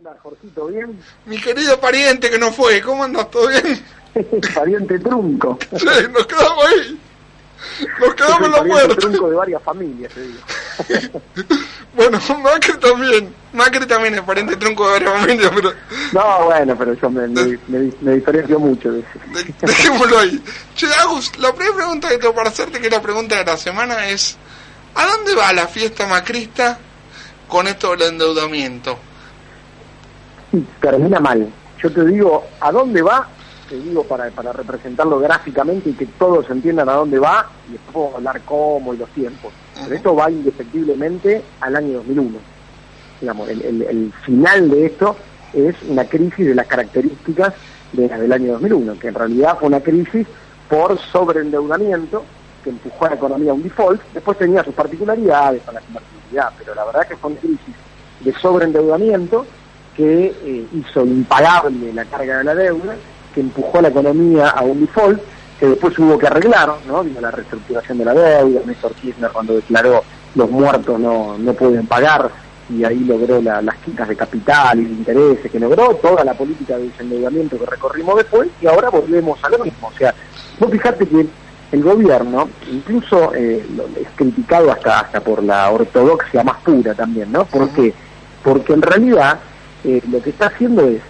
andas, Jorgito? ¿Bien? Mi querido pariente que no fue, ¿cómo andas? ¿Todo bien? pariente trunco. Sí, nos quedamos ahí. Nos quedamos en la puerta. trunco de varias familias, te digo. Bueno, Macri también. Macri también es pariente tronco de varias familias, pero No, bueno, pero yo me, me, me- me diferencio mucho de eso. de- dejémoslo ahí. Che, Agus, la primera pregunta que tengo para hacerte, que es la pregunta de la semana, es ¿a dónde va la fiesta macrista con esto del endeudamiento? Y termina mal. Yo te digo, ¿a dónde va? Te digo para, para representarlo gráficamente y que todos entiendan a dónde va y después puedo hablar cómo y los tiempos. Pero esto va indefectiblemente al año 2001. Digamos, el, el- el final de esto es una crisis de las características de la del año 2001, que en realidad fue una crisis por sobreendeudamiento que empujó a la economía a un default. Después tenía sus particularidades con la convertibilidad, pero la verdad que fue una crisis de sobreendeudamiento que eh, hizo impagable la carga de la deuda, que empujó a la economía a un default, que después hubo que arreglar, ¿no? Vino la reestructuración de la deuda, Néstor Kirchner cuando declaró los muertos no, no pueden pagar, y ahí logró la- las quitas de capital y de intereses, que logró toda la política de desendeudamiento que recorrimos después, y ahora volvemos a lo mismo. O sea, vos fijate que el gobierno, incluso eh, es criticado hasta, hasta por la ortodoxia más pura también, ¿no? ¿Por qué? Porque en realidad eh, lo que está haciendo es,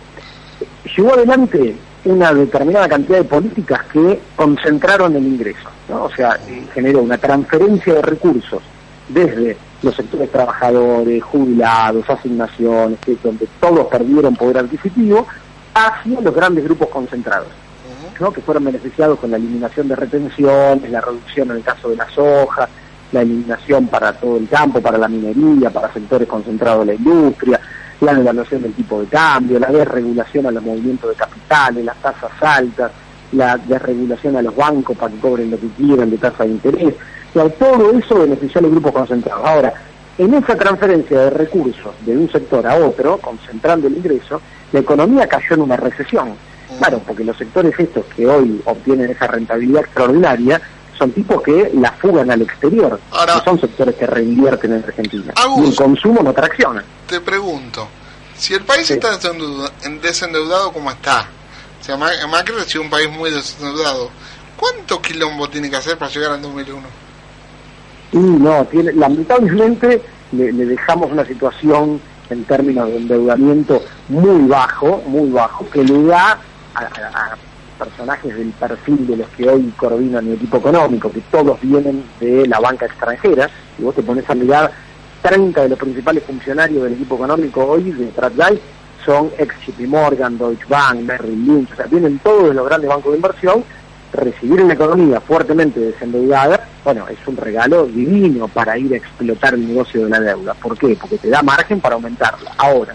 llevó adelante una determinada cantidad de políticas que concentraron el ingreso, ¿no? O sea, eh, generó una transferencia de recursos desde los sectores trabajadores, jubilados, asignaciones, que donde todos perdieron poder adquisitivo, hacia los grandes grupos concentrados. ¿no? que fueron beneficiados con la eliminación de retenciones, la reducción en el caso de la soja, la eliminación para todo el campo, para la minería, para sectores concentrados de la industria, la devaluación del tipo de cambio, la desregulación a los movimientos de capitales, las tasas altas, la desregulación a los bancos para que cobren lo que quieran de tasa de interés. O sea, todo eso benefició a los grupos concentrados. Ahora, en esa transferencia de recursos de un sector a otro, concentrando el ingreso, la economía cayó en una recesión. Claro, porque los sectores estos que hoy obtienen esa rentabilidad extraordinaria son tipos que la fugan al exterior. Ahora- no son sectores que reinvierten en Argentina. Agus. Y el consumo no tracciona. Te pregunto, si el país Sí. está desendeuda- en- desendeudado como está, o sea, Ma- Macri ha sido un país muy desendeudado, ¿cuánto quilombo tiene que hacer para llegar al 2001? Y no, tiene, lamentablemente le, le dejamos una situación en términos de endeudamiento muy bajo, muy bajo, que le da a, a- a personajes del perfil de los que hoy coordinan el equipo económico, que todos vienen de la banca extranjera, y vos te pones a mirar 30 de los principales funcionarios del equipo económico hoy de Tradgate son ex JP Morgan, Deutsche Bank, Merrill Lynch, o sea, vienen todos los grandes bancos de inversión recibir una economía fuertemente desendeudada, bueno, es un regalo divino para ir a explotar el negocio de la deuda. ¿Por qué? Porque te da margen para aumentarla. Ahora,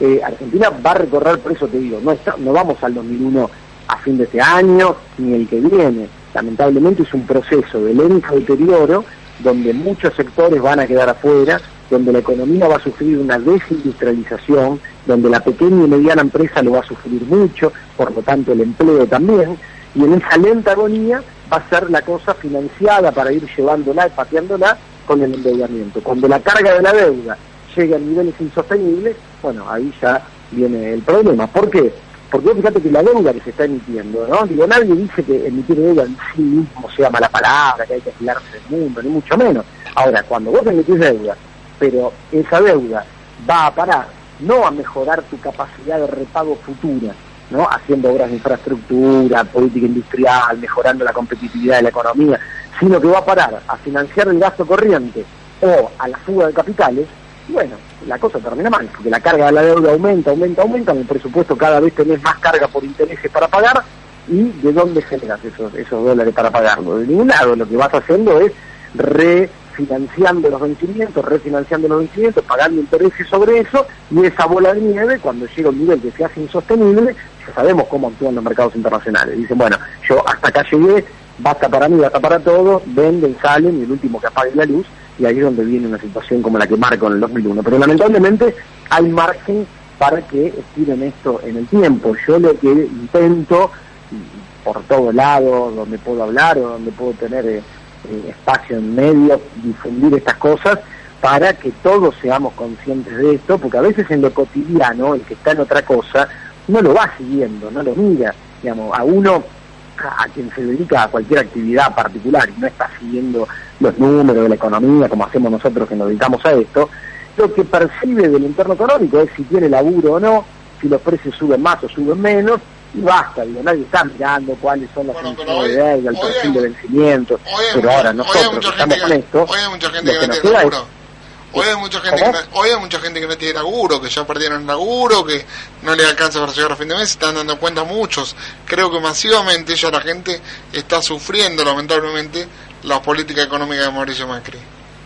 eh, Argentina va a recorrer, por eso te digo, no, está, no vamos al 2001 a fin de este año ni el que viene. Lamentablemente es un proceso de lento deterioro donde muchos sectores van a quedar afuera, donde la economía va a sufrir una desindustrialización, donde la pequeña y mediana empresa lo va a sufrir mucho, por lo tanto el empleo también, y en esa lenta agonía va a ser la cosa financiada para ir llevándola y pateándola con el endeudamiento. Cuando la carga de la deuda llegue a niveles insostenibles, bueno, ahí ya viene el problema. ¿Por qué? Porque vos fíjate que la deuda que se está emitiendo, ¿no? Digo, nadie dice que emitir deuda en sí mismo sea mala palabra, que hay que aislarse del mundo, ni mucho menos. Ahora, cuando vos emitís deuda, pero esa deuda va a parar no a mejorar tu capacidad de repago futura, ¿no? haciendo obras de infraestructura, política industrial, mejorando la competitividad de la economía, sino que va a parar a financiar el gasto corriente o a la fuga de capitales, bueno, la cosa termina mal, porque la carga de la deuda aumenta, aumenta, aumenta, en el presupuesto cada vez tenés más carga por intereses para pagar, y ¿de dónde generas esos, esos dólares para pagarlo? De ningún lado, lo que vas haciendo es refinanciando los vencimientos, refinanciando los vencimientos, pagando intereses sobre eso, y esa bola de nieve, cuando llega un nivel que se hace insostenible, ya sabemos cómo actúan los mercados internacionales. Dicen, bueno, yo hasta acá llegué, basta para mí, basta para todos, venden, salen, y el último que apague la luz, y ahí es donde viene una situación como la que marco en el 2001. Pero lamentablemente hay margen para que estiren esto en el tiempo. Yo lo que intento, por todos lados, donde puedo hablar o donde puedo tener eh, eh, espacio en medio, difundir estas cosas, para que todos seamos conscientes de esto, porque a veces en lo cotidiano, el que está en otra cosa, no lo va siguiendo, no lo mira, digamos, a uno a quien se dedica a cualquier actividad particular y no está siguiendo los números de la economía como hacemos nosotros que nos dedicamos a esto, lo que percibe del entorno económico es si tiene laburo o no, si los precios suben más o suben menos, y basta, digo, nadie está mirando cuáles son las Bueno, hoy- de deuda, el perfil hay- de vencimiento, Hoy hay pero ahora nosotros que estamos con esto, hoy hay mucha gente lo que que no nos queda es. Hoy hay mucha gente que hoy hay mucha gente que no tiene laburo, que ya perdieron laburo, que no le alcanza para llegar a fin de mes, están dando cuenta muchos. Creo que masivamente ya la gente está sufriendo lamentablemente la política económica de Mauricio Macri.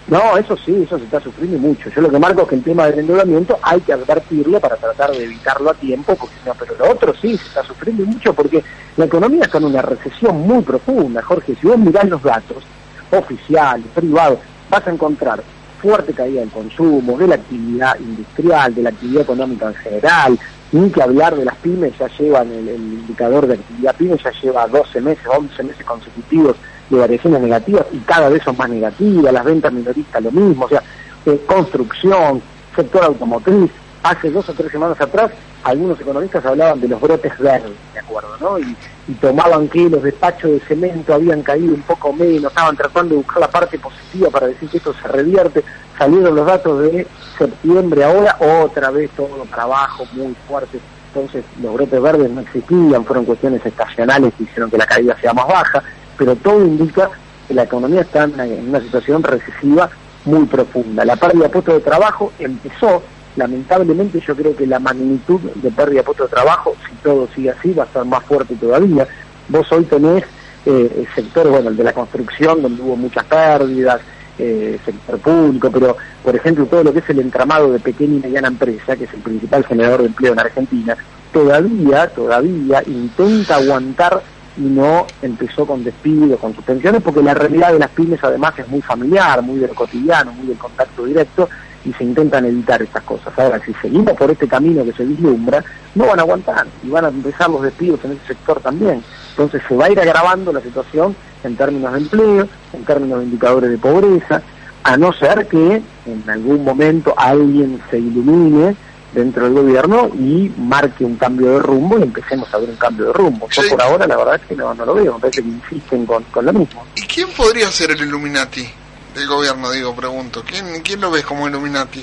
No, eso sí, eso se está sufriendo mucho. Yo lo que marco es que el tema del endeudamiento hay que advertirlo para tratar de evitarlo a tiempo, porque no, pero lo otro sí se está sufriendo mucho porque la economía está en una recesión muy profunda, Jorge. Si vos mirás los datos oficiales, privados, vas a encontrar fuerte caída del consumo, de la actividad industrial, de la actividad económica en general, ni que hablar de las pymes, ya llevan el, indicador de actividad pyme, ya lleva 12 meses, 11 meses consecutivos de variaciones negativas y cada vez son más negativas, las ventas minoristas lo mismo, o sea, eh, construcción, sector automotriz, hace dos o tres semanas atrás algunos economistas hablaban de los brotes verdes, de acuerdo, ¿no? Y, tomaban que los despachos de cemento habían caído un poco menos, estaban tratando de buscar la parte positiva para decir que esto se revierte, salieron los datos de septiembre ahora, otra vez todo para abajo, muy fuerte, entonces los brotes verdes no existían, fueron cuestiones estacionales que hicieron que la caída sea más baja, pero todo indica que la economía está en una, en una situación recesiva muy profunda. La pérdida de puestos de trabajo empezó, lamentablemente yo creo que la magnitud de pérdida de puestos de trabajo, si todo sigue así, va a estar más fuerte todavía. Vos hoy tenés eh, sectores, bueno, el de la construcción, donde hubo muchas pérdidas, eh, sector público, pero por ejemplo todo lo que es el entramado de pequeña y mediana empresa, que es el principal generador de empleo en Argentina, todavía, todavía intenta aguantar y no empezó con despidos, con suspensiones, porque la realidad de las pymes además es muy familiar, muy del cotidiano, muy del contacto directo, y se intentan evitar esas cosas. Ahora, si seguimos por este camino que se vislumbra, no van a aguantar y van a empezar los despidos en ese sector también. Entonces se va a ir agravando la situación en términos de empleo, en términos de indicadores de pobreza, a no ser que en algún momento alguien se ilumine dentro del gobierno y marque un cambio de rumbo y empecemos a ver un cambio de rumbo. Yo Sí. por ahora la verdad es que no, no lo veo, me parece que insisten con, con lo mismo. ¿Y quién podría ser el Illuminati del gobierno, digo, pregunto? ¿Quién, quién lo ves como Illuminati?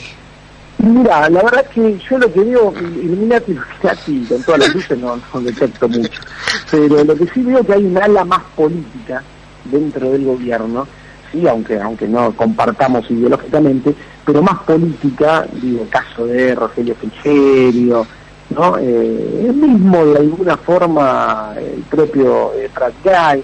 Mira, la verdad que yo lo que veo, Illuminati, Illuminati, con todas las luces no, no detecto mucho, pero lo que sí veo que hay un ala más política dentro del gobierno, sí, aunque aunque no compartamos ideológicamente, pero más política, digo, caso de Rogelio Frigerio, ¿no? Eh, el mismo de alguna forma el propio eh, Prat Gay,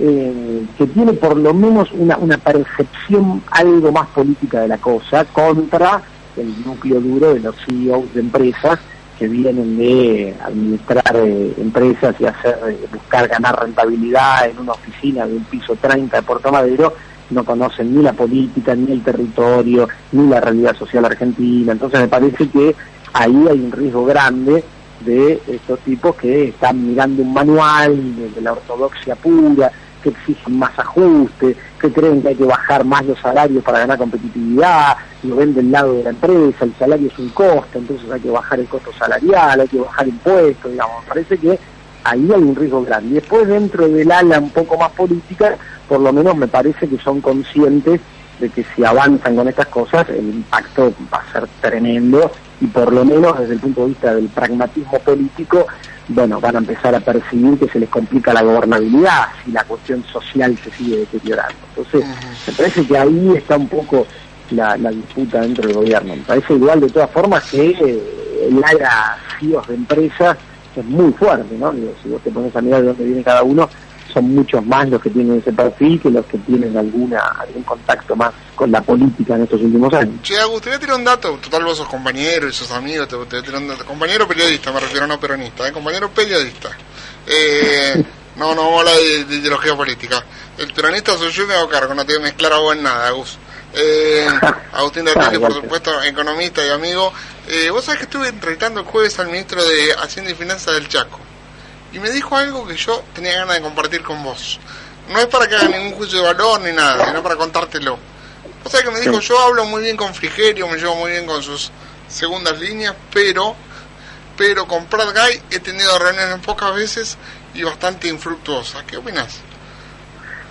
eh, que tiene por lo menos una, una percepción algo más política de la cosa contra el núcleo duro de los CEOs de empresas que vienen de administrar eh, empresas y hacer eh, buscar ganar rentabilidad en una oficina de un piso 30 de Puerto Madero no conocen ni la política, ni el territorio, ni la realidad social argentina. Entonces me parece que ahí hay un riesgo grande de estos tipos que están mirando un manual de, de la ortodoxia pura, que exigen más ajustes, que creen que hay que bajar más los salarios para ganar competitividad, lo ven del lado de la empresa, el salario es un costo, entonces hay que bajar el costo salarial, hay que bajar impuestos, digamos, parece que ahí hay un riesgo grande. Y después dentro del ala un poco más política, por lo menos me parece que son conscientes de que si avanzan con estas cosas el impacto va a ser tremendo y por lo menos desde el punto de vista del pragmatismo político, bueno, van a empezar a percibir que se les complica la gobernabilidad si la cuestión social se sigue deteriorando. Entonces, me parece que ahí está un poco la, la disputa dentro del gobierno. Me parece igual de todas formas que eh, el área CIOs de empresas es muy fuerte, ¿no? Digo, si vos te pones a mirar de dónde viene cada uno, son muchos más los que tienen ese perfil que los que tienen alguna algún contacto más con la política en estos últimos años. Che, Agus, te voy a tirar un dato. Total, vos sos compañero y sos amigo. Te, te voy a tirar un dato. Compañero periodista, me refiero, no peronista. ¿eh? Compañero periodista. Eh, no, no vamos a hablar de, de ideología política. El peronista soy yo y me hago cargo. No te voy a mezclar a vos en nada, Agus. Eh, Agustín de Artelio, por supuesto, economista y amigo. Eh, vos sabés que estuve entrevistando el jueves al ministro de Hacienda y Finanzas del Chaco. Y me dijo algo que yo tenía ganas de compartir con vos. No es para que haga ningún juicio de valor ni nada, sino para contártelo. O sea que me dijo, yo hablo muy bien con Frigerio, me llevo muy bien con sus segundas líneas, pero pero con Pratt Guy he tenido reuniones pocas veces y bastante infructuosas. ¿Qué opinas?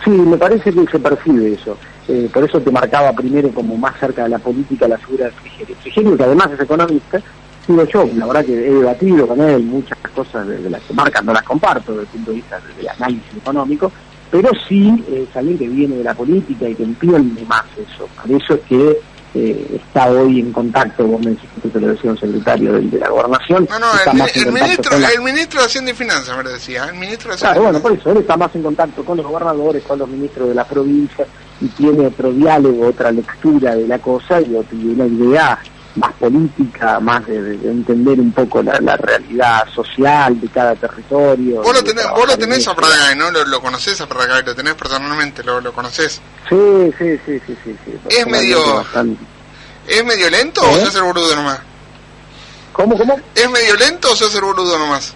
Sí, me parece que se percibe eso. Eh, por eso te marcaba primero como más cerca de la política la figura de Frigerio. Frigerio, que además es economista, digo yo, la verdad que he debatido con él muchas cosas de, las que marcan, no las comparto desde el punto de vista del análisis económico, pero sí es alguien que viene de la política y que entiende más eso. Por eso es que eh, está hoy en contacto, vos me dijiste que te lo decía un secretario de, de la gobernación. No, no, el, ministro, el ministro de Hacienda y Finanzas me decía, el ministro de Claro, bueno, por eso él está más en contacto con los gobernadores, con los ministros de la provincia y tiene otro diálogo, otra lectura de la cosa y, una idea más política, más de, entender un poco la, realidad social de cada territorio. Vos lo tenés, vos lo tenés a Praga, ¿no? Lo, lo conocés a Praga, lo tenés personalmente, lo, lo conocés. Sí, sí, sí, sí, sí. es medio... ¿Es medio lento o ¿Eh? se hace el boludo nomás? ¿Cómo, cómo? ¿Es medio lento o se hace el boludo nomás?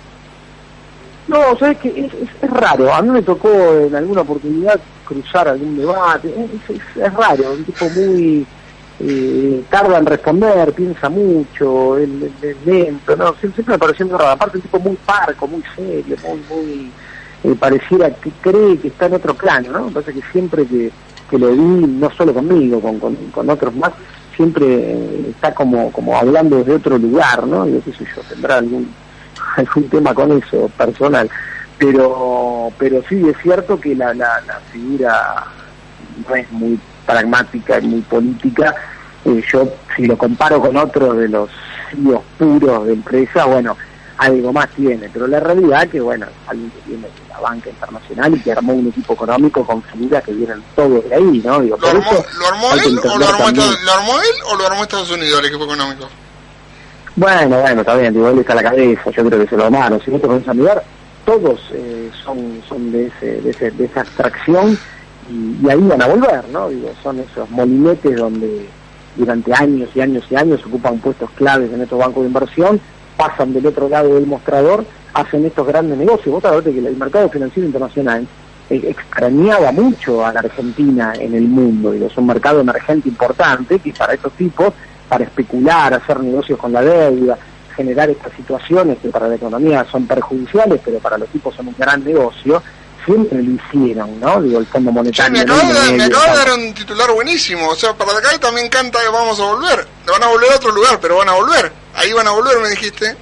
No, sabes que es, es, raro. A mí me tocó en alguna oportunidad cruzar algún debate. Es, es raro, un tipo muy eh, tarda en responder, piensa mucho, es, lento, no, siempre me pareció muy raro. Aparte un tipo muy parco, muy serio, muy, muy eh, pareciera que cree que está en otro plano, ¿no? Parece que siempre que, que lo vi, no solo conmigo, con, con, otros más, siempre eh, está como, como hablando desde otro lugar, ¿no? Yo qué sé yo, tendrá algún, algún tema con eso personal. Pero, pero sí es cierto que la, la, la figura no es muy pragmática y muy política. Eh, yo, si lo comparo con otros de los CEOs puros de empresa, bueno, algo más tiene, pero la realidad que, bueno, alguien que viene de la banca internacional y que armó un equipo económico con figuras que vienen todos de ahí, ¿no? Digo, ¿Lo, armó, ¿Lo armó él o lo armó, lo armó él o lo armó Estados Unidos el equipo económico? Bueno, bueno, está bien, digo, él está a la cabeza, yo creo que se lo armaron. Si no te pones a mirar, todos eh, son, son de, ese, de, ese, de esa abstracción y, y, ahí van a volver, ¿no? Digo, son esos molinetes donde durante años y años y años ocupan puestos claves en estos bancos de inversión pasan del otro lado del mostrador, hacen estos grandes negocios. Vos sabés que el mercado financiero internacional eh, extrañaba mucho a la Argentina en el mundo, y es un mercado emergente importante que para estos tipos, para especular, hacer negocios con la deuda, generar estas situaciones que para la economía son perjudiciales, pero para los tipos son un gran negocio, siempre lo hicieron, ¿no? Digo, el Fondo Monetario. me acabo, de, me acabo de dar un titular buenísimo. O sea, para acá también canta que vamos a volver. Van a volver a otro lugar, pero van a volver. Ahí van a volver, me dijiste.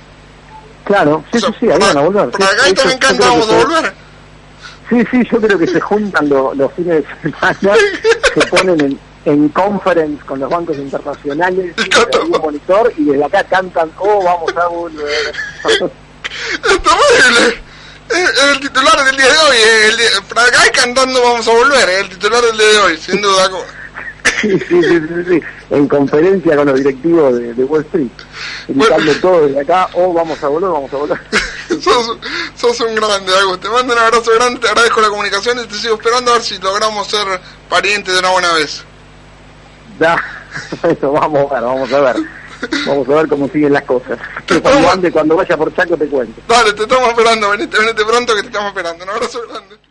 Claro, sí, sí, sí, ahí van a volver. Para acá también canta vamos a volver. Sí, sí, yo creo que se juntan los fines de semana, se ponen en, en conference con los bancos internacionales, y un monitor y desde acá cantan, oh, vamos a volver. Está es el titular del día de hoy, el Fragay cantando Vamos a volver, es el titular del día de hoy, sin duda. Sí, sí, sí, sí, en conferencia con los directivos de, Wall Street, gritando todo desde acá, oh, vamos a volver, vamos a volver. sos, sos un grande, Agus, te mando un abrazo grande, te agradezco la comunicación y te sigo esperando a ver si logramos ser parientes de una buena vez. Ya, eso, vamos a ver, vamos a ver. Vamos a ver cómo siguen las cosas. Cuando, cuando vaya por Chaco te cuento. Dale, te estamos esperando, venite, venite pronto que te estamos esperando. Un abrazo grande.